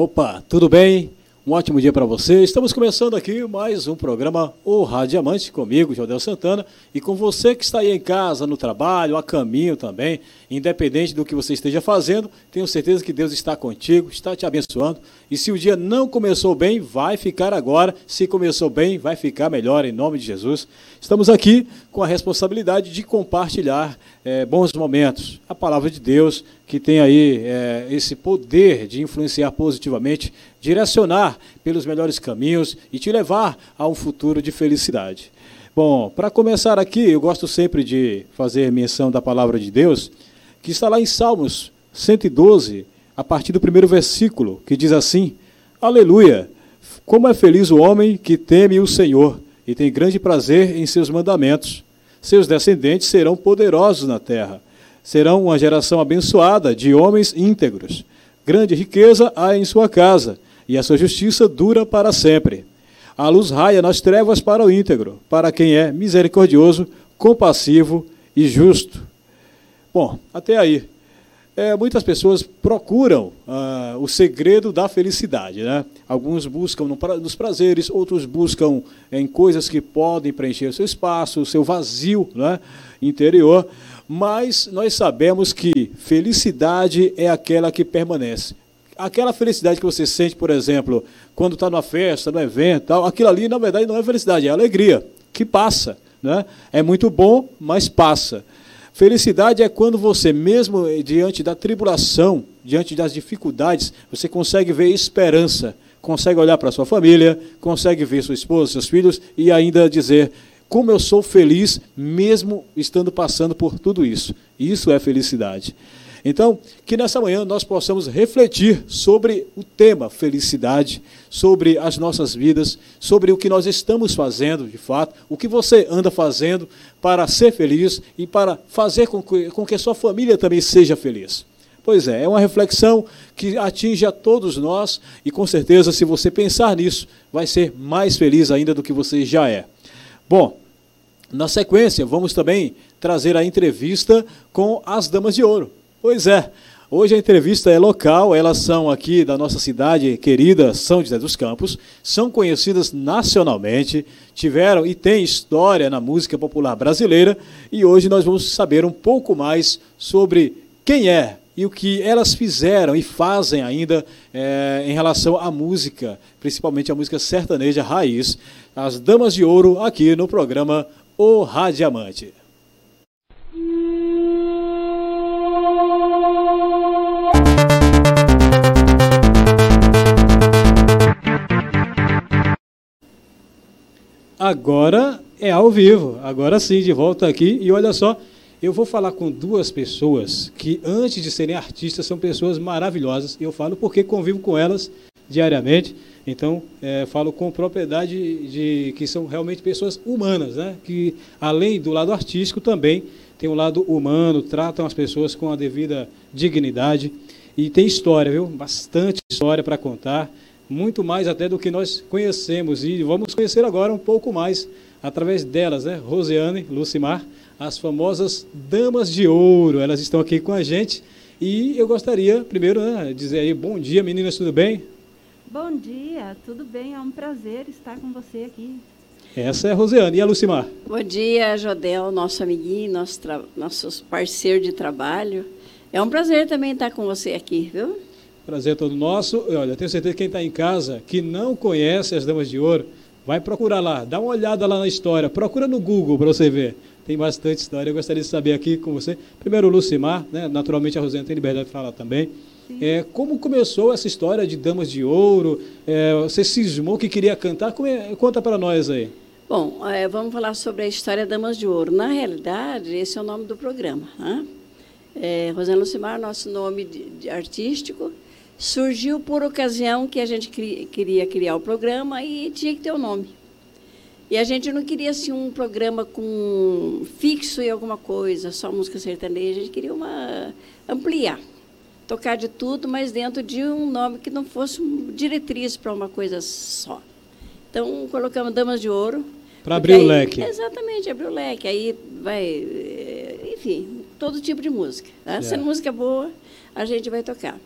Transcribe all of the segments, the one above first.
Opa, tudo bem? Um ótimo dia para você. Estamos começando aqui mais um programa O Rádio Diamante comigo, Jodel Santana, e com você que está aí em casa, no trabalho, a caminho também, independente do que você esteja fazendo, tenho certeza que Deus está contigo, está te abençoando. E se o dia não começou bem, vai ficar agora. Se começou bem, vai ficar melhor em nome de Jesus. Estamos aqui com a responsabilidade de compartilhar é, bons momentos, a palavra de Deus que tem aí é, esse poder de influenciar positivamente, direcionar pelos melhores caminhos e te levar a um futuro de felicidade. Bom, para começar aqui, eu gosto sempre de fazer menção da palavra de Deus, que está lá em Salmos 112, a partir do primeiro versículo, que diz assim: Aleluia! Como é feliz o homem que teme o Senhor e tem grande prazer em seus mandamentos. Seus descendentes serão poderosos na terra serão uma geração abençoada de homens íntegros. Grande riqueza há em sua casa, e a sua justiça dura para sempre. A luz raia nas trevas para o íntegro, para quem é misericordioso, compassivo e justo. Bom, até aí. É, muitas pessoas procuram ah, o segredo da felicidade. Né? Alguns buscam no, nos prazeres, outros buscam em coisas que podem preencher o seu espaço, o seu vazio né, interior mas nós sabemos que felicidade é aquela que permanece. Aquela felicidade que você sente, por exemplo, quando está numa festa, no evento, tal, aquilo ali, na verdade, não é felicidade, é alegria, que passa. Né? É muito bom, mas passa. Felicidade é quando você, mesmo diante da tribulação, diante das dificuldades, você consegue ver esperança, consegue olhar para sua família, consegue ver sua esposa, seus filhos e ainda dizer: como eu sou feliz mesmo estando passando por tudo isso. Isso é felicidade. Então, que nessa manhã nós possamos refletir sobre o tema felicidade, sobre as nossas vidas, sobre o que nós estamos fazendo de fato, o que você anda fazendo para ser feliz e para fazer com que, com que a sua família também seja feliz. Pois é, é uma reflexão que atinge a todos nós e com certeza, se você pensar nisso, vai ser mais feliz ainda do que você já é. Bom, na sequência, vamos também trazer a entrevista com as Damas de Ouro. Pois é, hoje a entrevista é local, elas são aqui da nossa cidade querida, São José dos Campos, são conhecidas nacionalmente, tiveram e têm história na música popular brasileira e hoje nós vamos saber um pouco mais sobre quem é e o que elas fizeram e fazem ainda é, em relação à música, principalmente a música sertaneja raiz, as Damas de Ouro, aqui no programa O Radiamante. Agora é ao vivo, agora sim, de volta aqui. E olha só, eu vou falar com duas pessoas que, antes de serem artistas, são pessoas maravilhosas. Eu falo porque convivo com elas diariamente. Então, é, falo com propriedade de que são realmente pessoas humanas, né? que, além do lado artístico, também tem um lado humano, tratam as pessoas com a devida dignidade. E tem história, viu? Bastante história para contar, muito mais até do que nós conhecemos. E vamos conhecer agora um pouco mais através delas, né? Rosiane, Lucimar as famosas Damas de Ouro. Elas estão aqui com a gente. E eu gostaria, primeiro, né, dizer aí, bom dia, meninas, tudo bem? Bom dia, tudo bem? É um prazer estar com você aqui. Essa é a Rosiane. E a Lucimar? Bom dia, Jodel, nosso amiguinho, nosso, nosso parceiro de trabalho. É um prazer também estar com você aqui, viu? Prazer todo nosso. Olha, tenho certeza que quem está em casa, que não conhece as Damas de Ouro, vai procurar lá, dá uma olhada lá na história, procura no Google para você ver tem bastante história. Eu gostaria de saber aqui com você, primeiro o Lucimar, né? naturalmente a Rosana tem liberdade de falar também. É, como começou essa história de Damas de Ouro? É, você cismou que queria cantar? É, conta para nós aí. Bom, é, vamos falar sobre a história Damas de Ouro. Na realidade, esse é o nome do programa. Né? É, Rosana Lucimar, nosso nome de, de artístico, surgiu por ocasião que a gente cri, queria criar o programa e tinha que ter o um nome. E a gente não queria assim, um programa com fixo em alguma coisa, só música sertaneja, a gente queria uma ampliar, tocar de tudo, mas dentro de um nome que não fosse diretriz para uma coisa só. Então colocamos Damas de Ouro. Para abrir aí, o leque. Exatamente, abrir o leque. Aí vai, eh, enfim, todo tipo de música. Né? Sendo música boa, a gente vai tocar.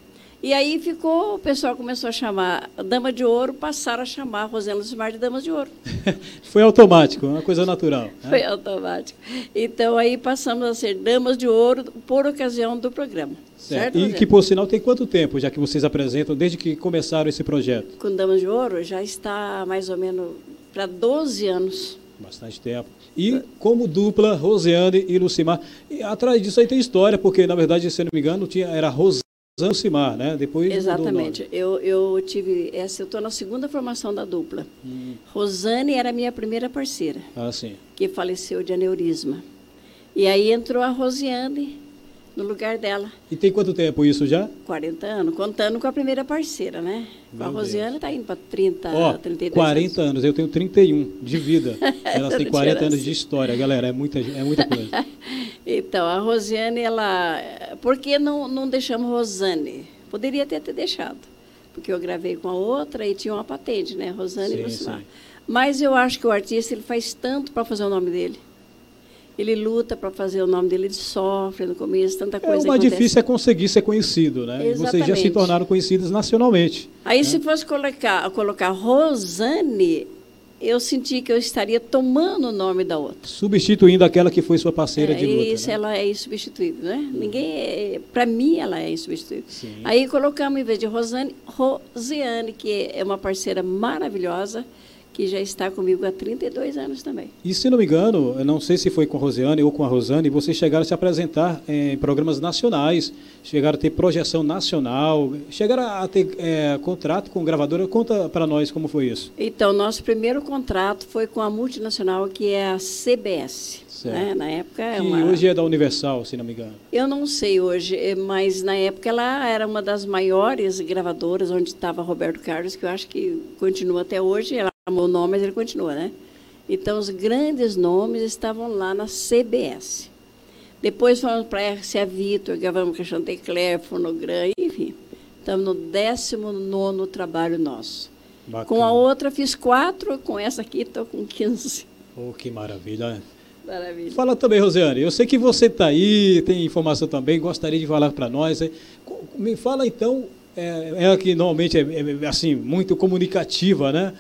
E aí ficou, o pessoal começou a chamar Dama de Ouro, passaram a chamar Rosana Lucimar de Dama de Ouro. Foi automático, uma coisa natural. Né? Foi automático. Então aí passamos a ser Damas de Ouro por ocasião do programa. Certo, e que, por sinal, tem quanto tempo, já que vocês apresentam, desde que começaram esse projeto? Com Damas de Ouro já está mais ou menos para 12 anos. Bastante tempo. E como dupla, Rosiane e Lucimar. E atrás disso aí tem história, porque, na verdade, se não me engano, tinha, era Rosane Lucimar, né? Depois Exatamente. Eu, eu tive essa, eu estou na segunda formação da dupla. Hum. Rosane era a minha primeira parceira. Ah, sim. Que faleceu de aneurisma. E aí entrou a Rosiane no lugar dela. E tem quanto tempo isso já? 40 anos, contando com a primeira parceira, né? Com a Rosiane está indo para 30, Ó, 32 40 anos. anos. eu tenho 31 de vida. Elas têm 40 anos de história, galera, é muita, é muita coisa. então, a Rosiane, ela... Por que não, não deixamos Rosane? Poderia ter, ter deixado, porque eu gravei com a outra e tinha uma patente, né? Rosane sim, e Lucimar. Mas eu acho que o artista ele faz tanto para fazer o nome dele. Ele luta para fazer o nome dele, ele sofre no começo, tanta coisa. É, o mais difícil é conseguir ser conhecido, né? Exatamente. Vocês já se tornaram conhecidos nacionalmente. Aí, né? se fosse colocar, colocar Rosane, eu senti que eu estaria tomando o nome da outra. Substituindo aquela que foi sua parceira é, de luta. Isso, né? ela é insubstituível, né? Ninguém, é, para mim, ela é insubstituível. Sim. Aí colocamos, em vez de Rosane, Rosiane, que é uma parceira maravilhosa que já está comigo há 32 anos também. E se não me engano, eu não sei se foi com a Rosiane ou com a Rosane, vocês chegaram a se apresentar em programas nacionais, chegaram a ter projeção nacional, chegaram a ter é, contrato com gravadora. Conta para nós como foi isso. Então, nosso primeiro contrato foi com a multinacional que é a CBS. Né? Na época é uma... hoje é da Universal, se não me engano. Eu não sei hoje, eh, mas na época ela era uma das maiores gravadoras, onde estava Roberto Carlos, que eu acho que continua até hoje. Ela o nome, mas ele continua, né? Então, os grandes nomes estavam lá na CBS. Depois fomos para a RCA Vitor, gravamos com a Chantecler, Fonogran, enfim. Estamos no 19 trabalho nosso. Bacana. Com a outra fiz quatro, com essa aqui estou com 15. Oh, que maravilha. Né? Maravilha. Fala também, Rosiane. Eu sei que você está aí, tem informação também, gostaria de falar para nós. Me fala então, é, ela que normalmente é, é assim muito comunicativa, né?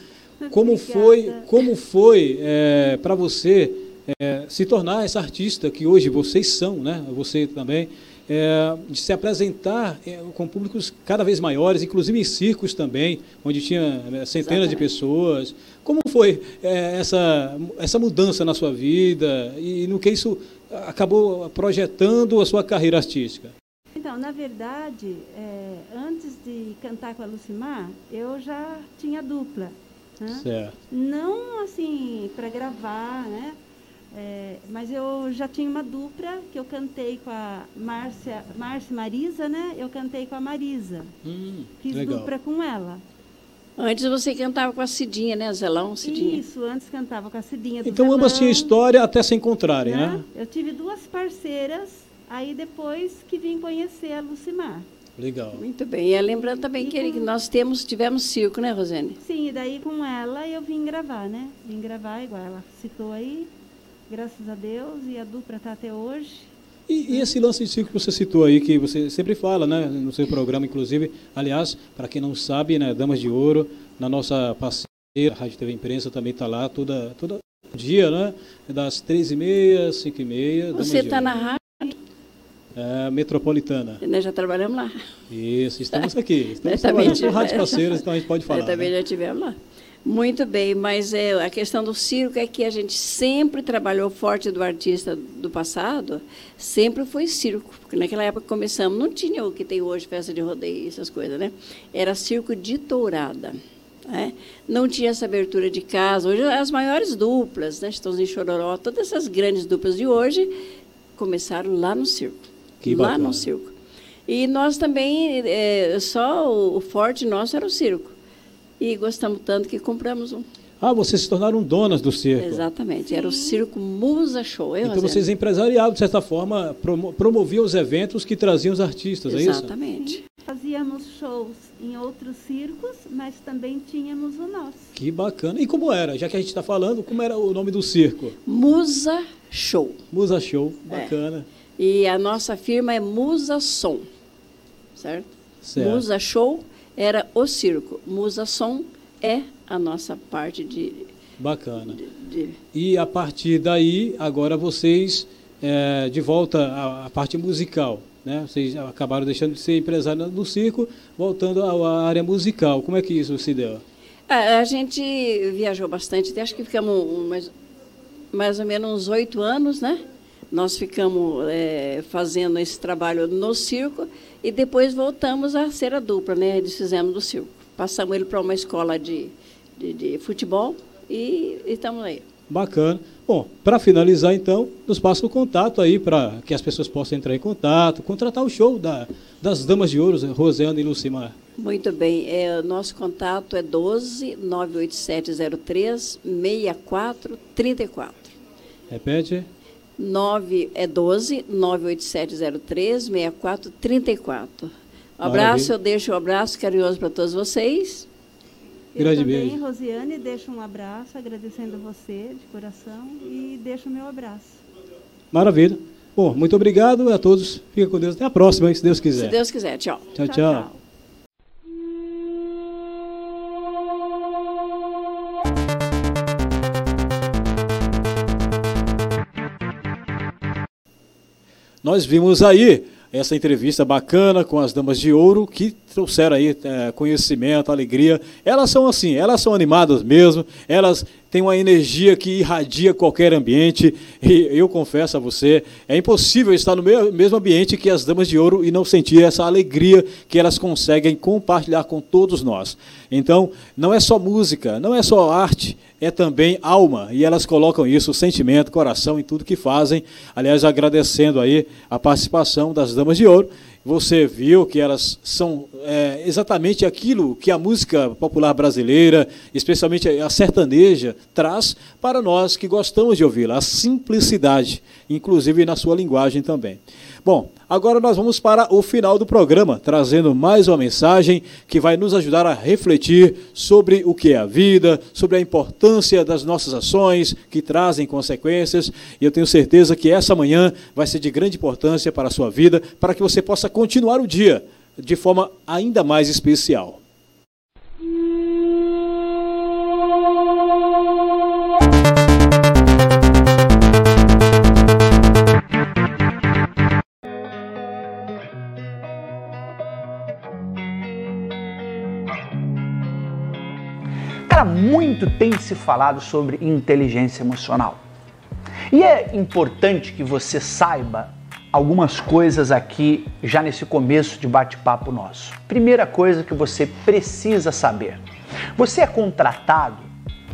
Como foi, como foi é, para você é, se tornar essa artista que hoje vocês são, né? Você também, é, de se apresentar é, com públicos cada vez maiores, inclusive em circos também, onde tinha né, centenas Exatamente. de pessoas. Como foi é, essa, essa mudança na sua vida e no que isso acabou projetando a sua carreira artística? Então, na verdade, é, antes de cantar com a Lucimar, eu já tinha dupla. Né? Certo. Não assim para gravar, né? É, mas eu já tinha uma dupla que eu cantei com a Márcia, Márcia Marisa, né? Eu cantei com a Marisa. Hum, Fiz legal. dupla com ela. Antes você cantava com a Cidinha, né? Zelão, Cidinha. Isso, antes cantava com a Cidinha. então Zelão, ambas tinham história até se encontrarem, né? né? Eu tive duas parceiras, aí depois que vim conhecer a Lucimar. Legal. Muito bem. E lembrando também que, nós temos, tivemos circo, né, Rosane? Sim, e daí com ela eu vim gravar, né? Vim gravar, igual ela citou aí, graças a Deus, e a dupla está até hoje. E, e, esse lance de circo que você citou aí, que você sempre fala, né, no seu programa, inclusive, aliás, para quem não sabe, né, Damas de Ouro, na nossa parceira, a Rádio TV Imprensa também está lá toda, todo dia, né, das três e meia, cinco e meia. Você está na rádio? É, metropolitana. Nós já trabalhamos lá. Isso, estamos aqui. Estamos trabalhando com rádios parceiras, então a gente pode falar. Nós também né? já tivemos lá. Muito bem, mas é, a questão do circo é que a gente sempre trabalhou forte do artista do passado, sempre foi circo. Porque naquela época que começamos, não tinha o que tem hoje, festa de rodeio, essas coisas, né? Era circo de tourada. Né? Não tinha essa abertura de casa. Hoje, as maiores duplas, né? Estãozinho Chororó, todas essas grandes duplas de hoje começaram lá no circo. Que lá bacana. no circo. E nós também, é, só o, o forte nosso era o circo. E gostamos tanto que compramos um. Ah, vocês se tornaram donas do circo. Exatamente, Sim. era o Circo Musa Show. Então vocês empresariavam, de certa forma, promo promoviam os eventos que traziam os artistas, Exatamente. é isso? Exatamente. Fazíamos shows em outros circos, mas também tínhamos o nosso. Que bacana. E como era? Já que a gente está falando, como era o nome do circo? Musa Show. Musa Show, bacana. É. E a nossa firma é Musa Som, certo? Certo. Musa Show era o circo. Musa Som é a nossa parte de. Bacana. De, de... E a partir daí, agora vocês, é, de volta à, à, parte musical, né? Vocês acabaram deixando de ser empresário no circo, voltando à, à área musical. Como é que isso se deu? A, a gente viajou bastante, acho que ficamos mais, mais ou menos uns oito anos, né? Nós ficamos é, fazendo esse trabalho no circo e depois voltamos a ser a dupla, né? Eles fizemos do circo. Passamos ele para uma escola de, de, de futebol e, estamos aí. Bacana. Bom, para finalizar, então, nos passa o contato aí para que as pessoas possam entrar em contato, contratar o show da, das Damas de Ouro, Rosiana e Lucimar. Muito bem. É, nosso contato é 12 98703 6434. Repete. 9, é 12 98703 6434. Um abraço, eu deixo um abraço carinhoso para todos vocês. Grande eu também, beijo. Rosiane, deixo um abraço, agradecendo você de coração e deixo o meu abraço. Maravilha. Bom, muito obrigado a todos. Fica com Deus. Até a próxima, se Deus quiser. Se Deus quiser. Tchau. Tchau, tchau. tchau. Nós vimos aí essa entrevista bacana com as damas de ouro que trouxeram aí é, conhecimento, alegria. Elas são assim, elas são animadas mesmo, elas têm uma energia que irradia qualquer ambiente. E eu confesso a você, é impossível estar no mesmo ambiente que as damas de ouro e não sentir essa alegria que elas conseguem compartilhar com todos nós. Então, não é só música, não é só arte, é também alma. E elas colocam isso, sentimento, coração em tudo que fazem. Aliás, agradecendo aí a participação das damas de ouro você viu que elas são é, exatamente aquilo que a música popular brasileira, especialmente a sertaneja, traz para nós que gostamos de ouvi-la, a simplicidade, inclusive na sua linguagem também. Bom, agora nós vamos para o final do programa, trazendo mais uma mensagem que vai nos ajudar a refletir sobre o que é a vida, sobre a importância das nossas ações que trazem consequências. E eu tenho certeza que essa manhã vai ser de grande importância para a sua vida, para que você possa continuar o dia de forma ainda mais especial. Muito tem se falado sobre inteligência emocional. E é importante que você saiba algumas coisas aqui já nesse começo de bate-papo nosso. Primeira coisa que você precisa saber: você é contratado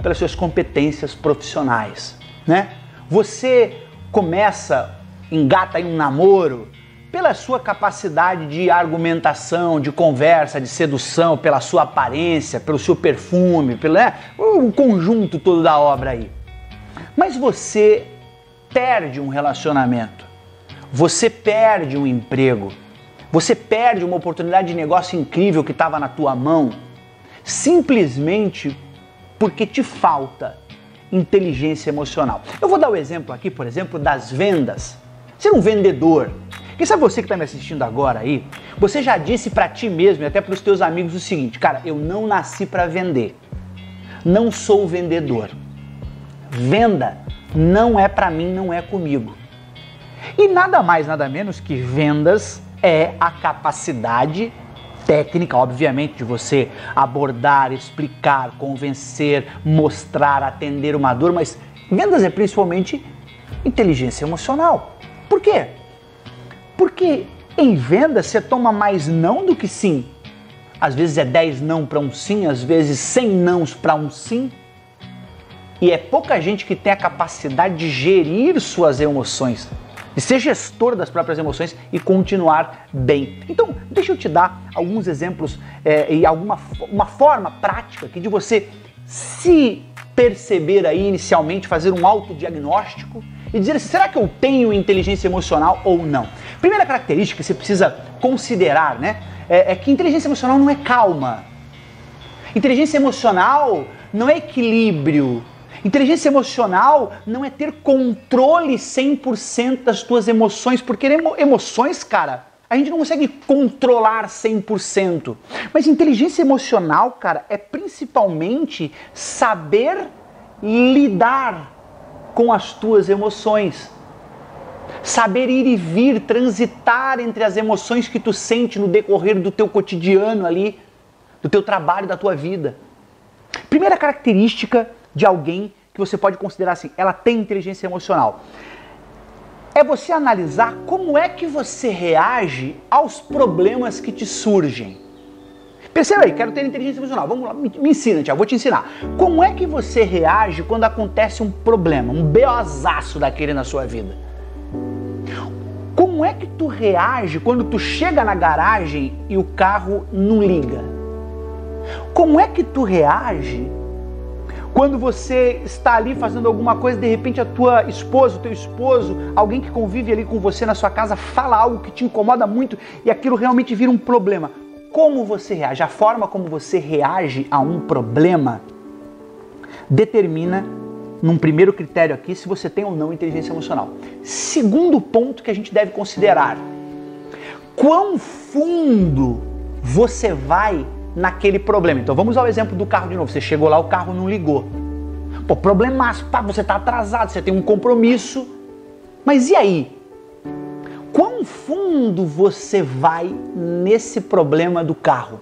pelas suas competências profissionais, né? Você começa, engata em um namoro pela sua capacidade de argumentação, de conversa, de sedução, pela sua aparência, pelo seu perfume, pelo né, o conjunto todo da obra aí. Mas você perde um relacionamento, você perde um emprego, você perde uma oportunidade de negócio incrível que estava na tua mão, simplesmente porque te falta inteligência emocional. Eu vou dar o exemplo aqui, por exemplo, das vendas. Ser um vendedor quem sabe você que está me assistindo agora aí, você já disse para ti mesmo e até para os teus amigos o seguinte, cara, eu não nasci para vender. Não sou vendedor. Venda não é para mim, não é comigo. E nada mais, nada menos que vendas é a capacidade técnica, obviamente, de você abordar, explicar, convencer, mostrar, atender uma dor, mas vendas é principalmente inteligência emocional. Por quê? Porque em venda você toma mais não do que sim. Às vezes é 10 não para um sim, às vezes 100 nãos para um sim. E é pouca gente que tem a capacidade de gerir suas emoções, de ser gestor das próprias emoções e continuar bem. Então, deixa eu te dar alguns exemplos é, e alguma uma forma prática aqui de você se perceber aí inicialmente, fazer um autodiagnóstico e dizer será que eu tenho inteligência emocional ou não? Primeira característica que você precisa considerar, né, é, é que inteligência emocional não é calma. Inteligência emocional não é equilíbrio. Inteligência emocional não é ter controle 100% das tuas emoções, porque emo emoções, cara, A gente não consegue controlar 100%. Mas inteligência emocional, cara, é principalmente saber lidar com as tuas emoções. Saber ir e vir, transitar entre as emoções que tu sente no decorrer do teu cotidiano ali, do teu trabalho, da tua vida. Primeira característica de alguém que você pode considerar assim, ela tem inteligência emocional é você analisar como é que você reage aos problemas que te surgem. Perceba aí, quero ter inteligência emocional. Vamos lá, me, me ensina, Tiago, vou te ensinar. Como é que você reage quando acontece um problema, um beozaço daquele na sua vida? Como é que tu reage quando tu chega na garagem e o carro não liga? Como é que tu reage quando você está ali fazendo alguma coisa, de repente a tua esposa, o teu esposo, alguém que convive ali com você na sua casa, fala algo que te incomoda muito e aquilo realmente vira um problema. Como você reage? A forma como você reage a um problema determina, num primeiro critério aqui, se você tem ou não inteligência emocional. Segundo ponto que a gente deve considerar: quão fundo você vai naquele problema. Então vamos ao exemplo do carro de novo. Você chegou lá, o carro não ligou. Pô, problemaço, pá, você está atrasado, você tem um compromisso. Mas e aí? Quão fundo você vai nesse problema do carro?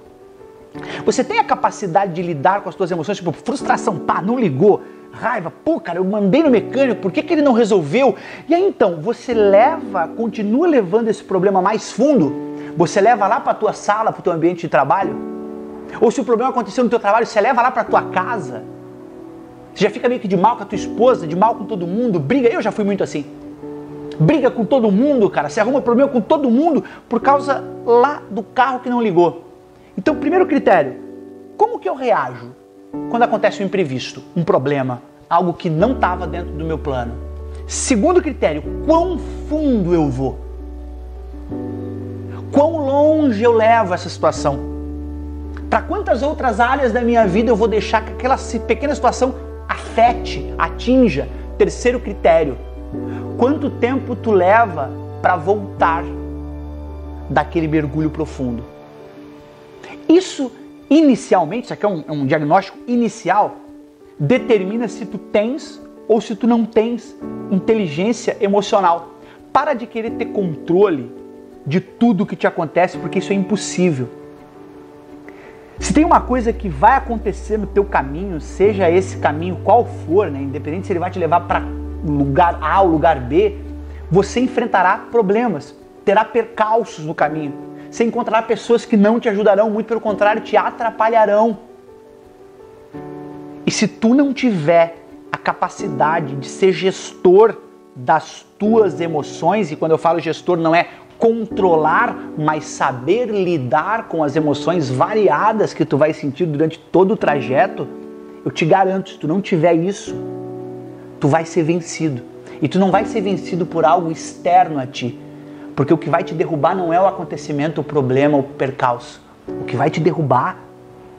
Você tem a capacidade de lidar com as suas emoções, tipo frustração, pá, não ligou, raiva, pô, cara, eu mandei no mecânico, por que, que ele não resolveu? E aí então, você leva, continua levando esse problema mais fundo? Você leva lá para tua sala, para o teu ambiente de trabalho? Ou se o problema aconteceu no teu trabalho, você leva lá para tua casa. Você já fica meio que de mal com a tua esposa, de mal com todo mundo, briga. Eu já fui muito assim. Briga com todo mundo, cara. Você arruma problema com todo mundo por causa lá do carro que não ligou. Então, primeiro critério, como que eu reajo quando acontece um imprevisto, um problema, algo que não estava dentro do meu plano? Segundo critério, quão fundo eu vou? Quão longe eu levo essa situação? Para quantas outras áreas da minha vida eu vou deixar que aquela pequena situação afete, atinja? Terceiro critério: quanto tempo tu leva para voltar daquele mergulho profundo? Isso inicialmente, isso aqui é um, é um diagnóstico inicial, determina se tu tens ou se tu não tens inteligência emocional. Para de querer ter controle de tudo que te acontece, porque isso é impossível. Se tem uma coisa que vai acontecer no teu caminho, seja esse caminho qual for, né, independente se ele vai te levar para lugar A ou lugar B, você enfrentará problemas, terá percalços no caminho. Você encontrará pessoas que não te ajudarão, muito pelo contrário, te atrapalharão. E se tu não tiver a capacidade de ser gestor das tuas emoções, e quando eu falo gestor não é controlar, mas saber lidar com as emoções variadas que tu vai sentir durante todo o trajeto, eu te garanto, se tu não tiver isso, tu vai ser vencido. E tu não vai ser vencido por algo externo a ti. Porque o que vai te derrubar não é o acontecimento, o problema, o percalço. O que vai te derrubar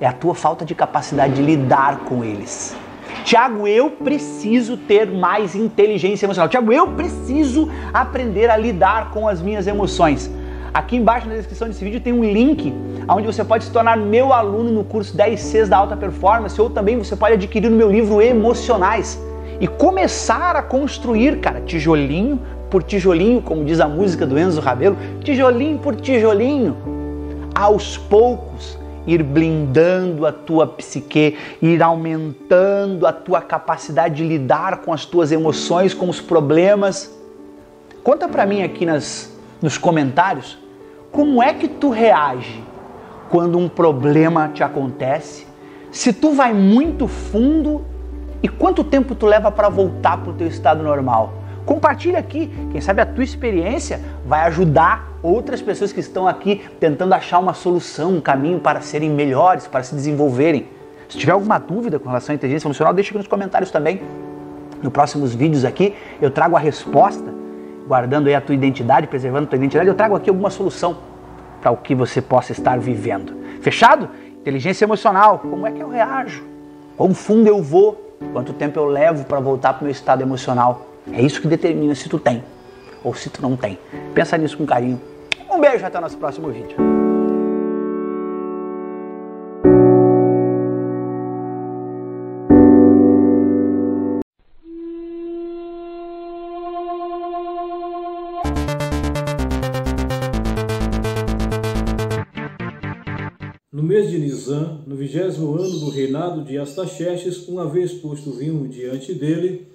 é a tua falta de capacidade de lidar com eles. Tiago, eu preciso ter mais inteligência emocional. Tiago, eu preciso aprender a lidar com as minhas emoções. Aqui embaixo na descrição desse vídeo tem um link onde você pode se tornar meu aluno no curso 10 Cs da Alta Performance ou também você pode adquirir o meu livro Emocionais e começar a construir, cara, tijolinho por tijolinho, como diz a música do Enzo Rabelo, tijolinho por tijolinho, aos poucos, ir blindando a tua psique, ir aumentando a tua capacidade de lidar com as tuas emoções, com os problemas. Conta para mim aqui nas, nos comentários como é que tu reage quando um problema te acontece, se tu vai muito fundo e quanto tempo tu leva para voltar para o teu estado normal. Compartilha aqui, quem sabe a tua experiência vai ajudar outras pessoas que estão aqui tentando achar uma solução, um caminho para serem melhores, para se desenvolverem. Se tiver alguma dúvida com relação à inteligência emocional, deixa aqui nos comentários também. Nos próximos vídeos aqui eu trago a resposta, guardando aí a tua identidade, preservando a tua identidade, eu trago aqui alguma solução para o que você possa estar vivendo. Fechado? Inteligência emocional, como é que eu reajo? Quão fundo eu vou? Quanto tempo eu levo para voltar para o meu estado emocional? É isso que determina se tu tem ou se tu não tem. Pensa nisso com carinho. Um beijo, até o nosso próximo vídeo. No vigésimo ano do reinado de Astaxerxes, uma vez posto vinho diante dele,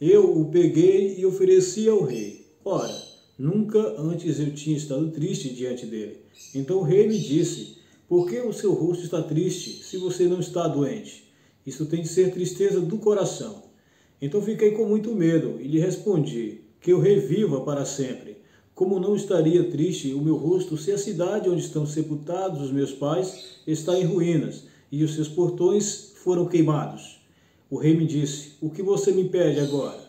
eu o peguei e ofereci ao rei. Ora, nunca antes eu tinha estado triste diante dele. Então o rei me disse: Por que o seu rosto está triste, se você não está doente? Isso tem de ser tristeza do coração. Então fiquei com muito medo e lhe respondi: Que eu reviva para sempre. Como não estaria triste o meu rosto se a cidade onde estão sepultados os meus pais está em ruínas e os seus portões foram queimados? O rei me disse: O que você me pede agora?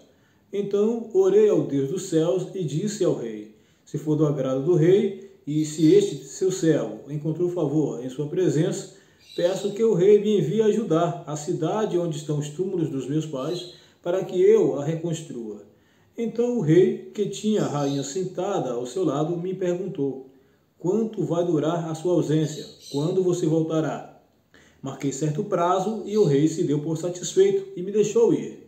Então orei ao Deus dos céus e disse ao rei: Se for do agrado do rei, e se este seu servo encontrou favor em sua presença, peço que o rei me envie ajudar a cidade onde estão os túmulos dos meus pais, para que eu a reconstrua. Então o rei, que tinha a rainha sentada ao seu lado, me perguntou: Quanto vai durar a sua ausência? Quando você voltará? Marquei certo prazo e o rei se deu por satisfeito e me deixou ir.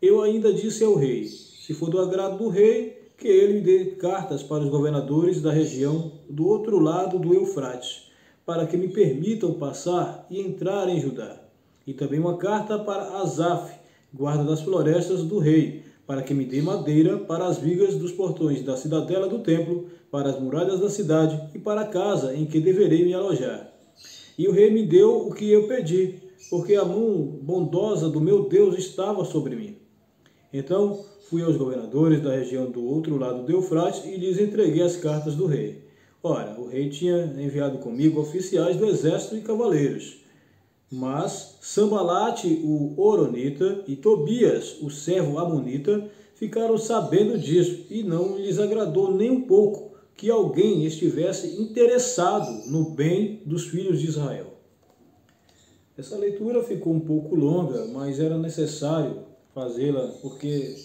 Eu ainda disse ao rei: Se for do agrado do rei, que ele me dê cartas para os governadores da região do outro lado do Eufrates, para que me permitam passar e entrar em Judá. E também uma carta para Asaf, guarda das florestas do rei, para que me dê madeira para as vigas dos portões da cidadela do templo, para as muralhas da cidade e para a casa em que deverei me alojar. E o rei me deu o que eu pedi, porque a mão bondosa do meu Deus estava sobre mim. Então fui aos governadores da região do outro lado do Eufrates e lhes entreguei as cartas do rei. Ora, o rei tinha enviado comigo oficiais do exército e cavaleiros. Mas Sambalate, o Oronita, e Tobias, o servo Amonita, ficaram sabendo disso e não lhes agradou nem um pouco que alguém estivesse interessado no bem dos filhos de Israel. Essa leitura ficou um pouco longa, mas era necessário fazê-la porque,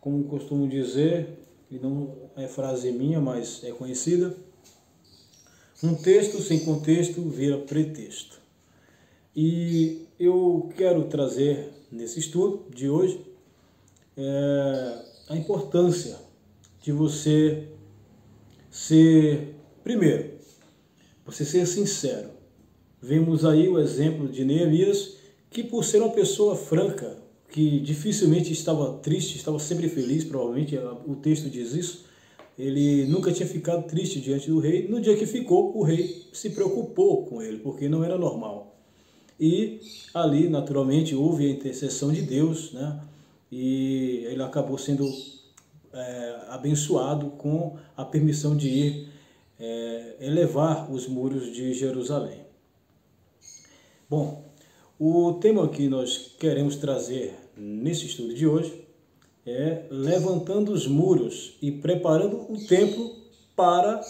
como costumo dizer, e não é frase minha, mas é conhecida, um texto sem contexto vira pretexto. E eu quero trazer nesse estudo de hoje é, a importância de você ser, primeiro, você ser sincero. Vemos aí o exemplo de Neemias, que por ser uma pessoa franca, que dificilmente estava triste, estava sempre feliz, provavelmente o texto diz isso, ele nunca tinha ficado triste diante do rei. No dia que ficou, o rei se preocupou com ele, porque não era normal. E ali, naturalmente, houve a intercessão de Deus, né? E ele acabou sendo é, abençoado com a permissão de ir é, elevar os muros de Jerusalém. Bom, o tema que nós queremos trazer nesse estudo de hoje é levantando os muros e preparando o templo para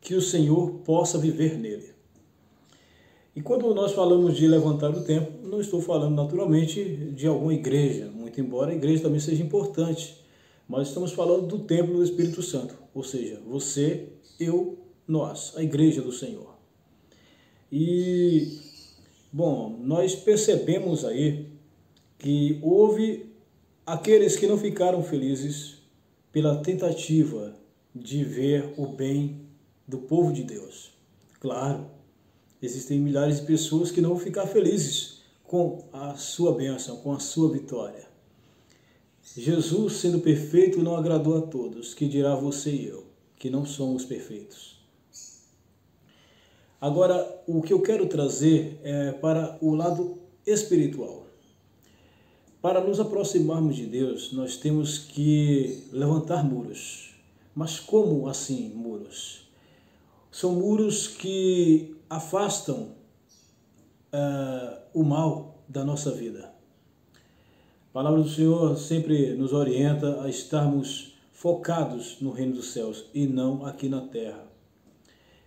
que o Senhor possa viver nele. E quando nós falamos de levantar o templo, não estou falando naturalmente de alguma igreja, muito embora a igreja também seja importante, mas estamos falando do templo do Espírito Santo, ou seja, você, eu, nós, a igreja do Senhor. E, bom, nós percebemos aí que houve aqueles que não ficaram felizes pela tentativa de ver o bem do povo de Deus. Claro, Existem milhares de pessoas que não vão ficar felizes com a sua bênção, com a sua vitória. Jesus, sendo perfeito, não agradou a todos, que dirá você e eu, que não somos perfeitos. Agora, o que eu quero trazer é para o lado espiritual. Para nos aproximarmos de Deus, nós temos que levantar muros. Mas como assim muros? São muros que afastam uh, o mal da nossa vida. A palavra do Senhor sempre nos orienta a estarmos focados no reino dos céus e não aqui na terra.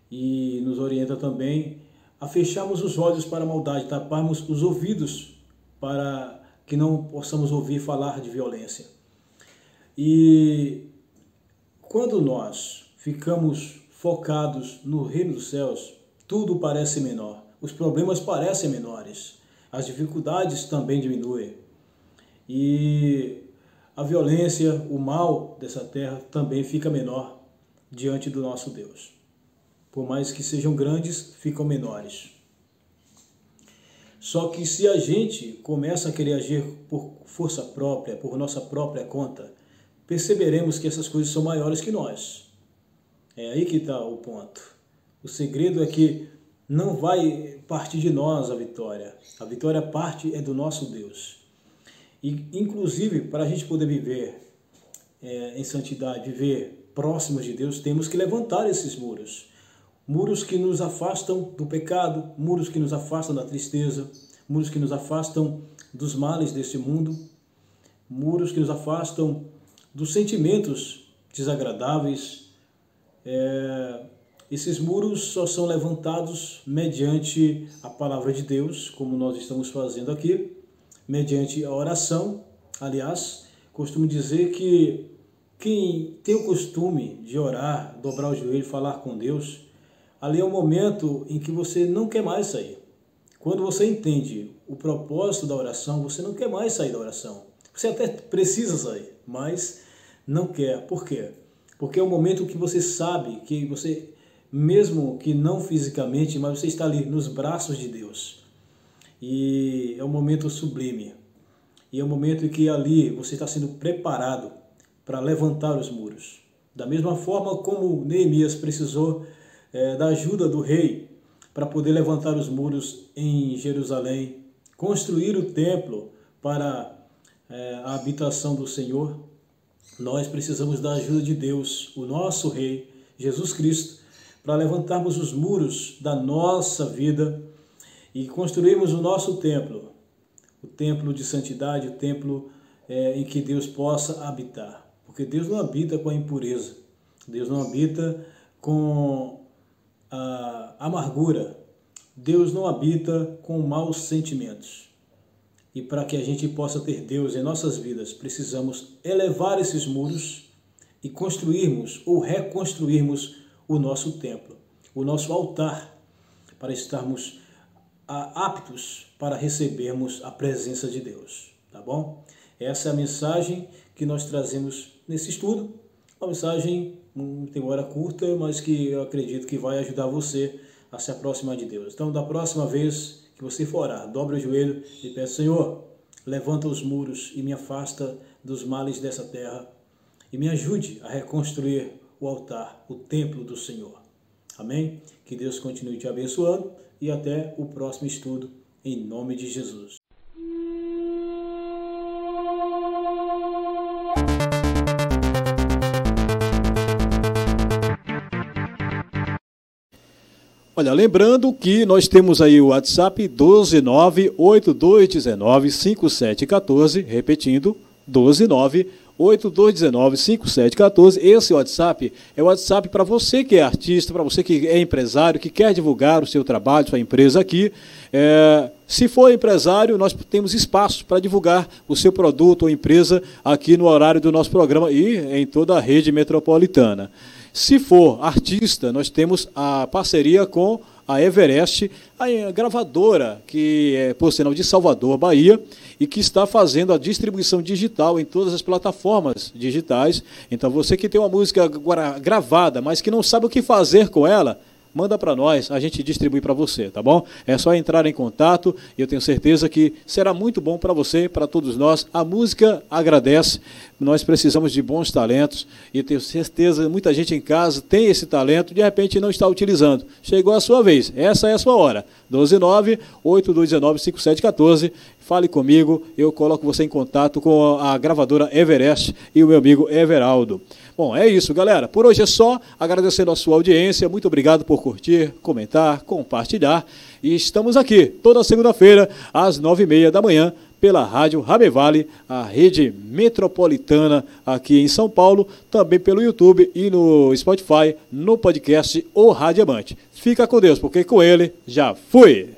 E nos orienta também a fecharmos os olhos para a maldade, taparmos os ouvidos para que não possamos ouvir falar de violência. E quando nós ficamos focados no reino dos céus, tudo parece menor. Os problemas parecem menores. As dificuldades também diminuem. E a violência, o mal dessa terra também fica menor diante do nosso Deus. Por mais que sejam grandes, ficam menores. Só que se a gente começa a querer agir por força própria, por nossa própria conta, perceberemos que essas coisas são maiores que nós. É aí que está o ponto. O segredo é que não vai partir de nós a vitória. A vitória parte é do nosso Deus. E, inclusive, para a gente poder viver é, em santidade, viver próximos de Deus, temos que levantar esses muros. Muros que nos afastam do pecado, muros que nos afastam da tristeza, muros que nos afastam dos males deste mundo, muros que nos afastam dos sentimentos desagradáveis. É, esses muros só são levantados mediante a palavra de Deus, como nós estamos fazendo aqui, mediante a oração. Aliás, costumo dizer que quem tem o costume de orar, dobrar o joelho, falar com Deus, ali é o momento em que você não quer mais sair. Quando você entende o propósito da oração, você não quer mais sair da oração. Você até precisa sair, mas não quer. Por quê? Porque é o momento que você sabe que você, mesmo que não fisicamente, mas você está ali nos braços de Deus. E é um momento sublime. E é um momento em que ali você está sendo preparado para levantar os muros. Da mesma forma como Neemias precisou é, da ajuda do rei para poder levantar os muros em Jerusalém, construir o templo para é, a habitação do Senhor, nós precisamos da ajuda de Deus, o nosso Rei, Jesus Cristo, para levantarmos os muros da nossa vida e construirmos o nosso templo, o templo de santidade, o templo é, em que Deus possa habitar. Porque Deus não habita com a impureza, Deus não habita com a amargura, Deus não habita com maus sentimentos. E para que a gente possa ter Deus em nossas vidas, precisamos elevar esses muros e construirmos ou reconstruirmos o nosso templo, o nosso altar, para estarmos aptos para recebermos a presença de Deus, tá bom? Essa é a mensagem que nós trazemos nesse estudo, uma mensagem tem hora curta, mas que eu acredito que vai ajudar você a se aproximar de Deus. Então, da próxima vez que você for orar, dobre o joelho e peça, Senhor, levanta os muros e me afasta dos males dessa terra e me ajude a reconstruir o altar, o templo do Senhor. Amém? Que Deus continue te abençoando e até o próximo estudo, em nome de Jesus. Olha, lembrando que nós temos aí o WhatsApp 12982195714, repetindo, 12982195714. Esse WhatsApp é o WhatsApp para você que é artista, para você que é empresário, que quer divulgar o seu trabalho, sua empresa aqui. É, se for empresário, nós temos espaço para divulgar o seu produto ou empresa aqui no horário do nosso programa e em toda a rede metropolitana. Se for artista, nós temos a parceria com a Everest, a gravadora que é, por sinal, de Salvador, Bahia, e que está fazendo a distribuição digital em todas as plataformas digitais. Então, você que tem uma música gravada, mas que não sabe o que fazer com ela, manda para nós, a gente distribui para você, tá bom? É só entrar em contato e eu tenho certeza que será muito bom para você, para todos nós. A música agradece, nós precisamos de bons talentos e tenho certeza muita gente em casa tem esse talento, de repente não está utilizando. Chegou a sua vez, essa é a sua hora. 129 8219 5714 fale comigo, eu coloco você em contato com a gravadora Everest e o meu amigo Everaldo. Bom, é isso, galera. Por hoje é só. Agradecendo a sua audiência. Muito obrigado por curtir, comentar, compartilhar. E estamos aqui toda segunda-feira, às nove e meia da manhã, pela Rádio Rabevale, a rede metropolitana aqui em São Paulo, também pelo YouTube e no Spotify, no podcast O Radiamante. Fica com Deus, porque com ele já fui!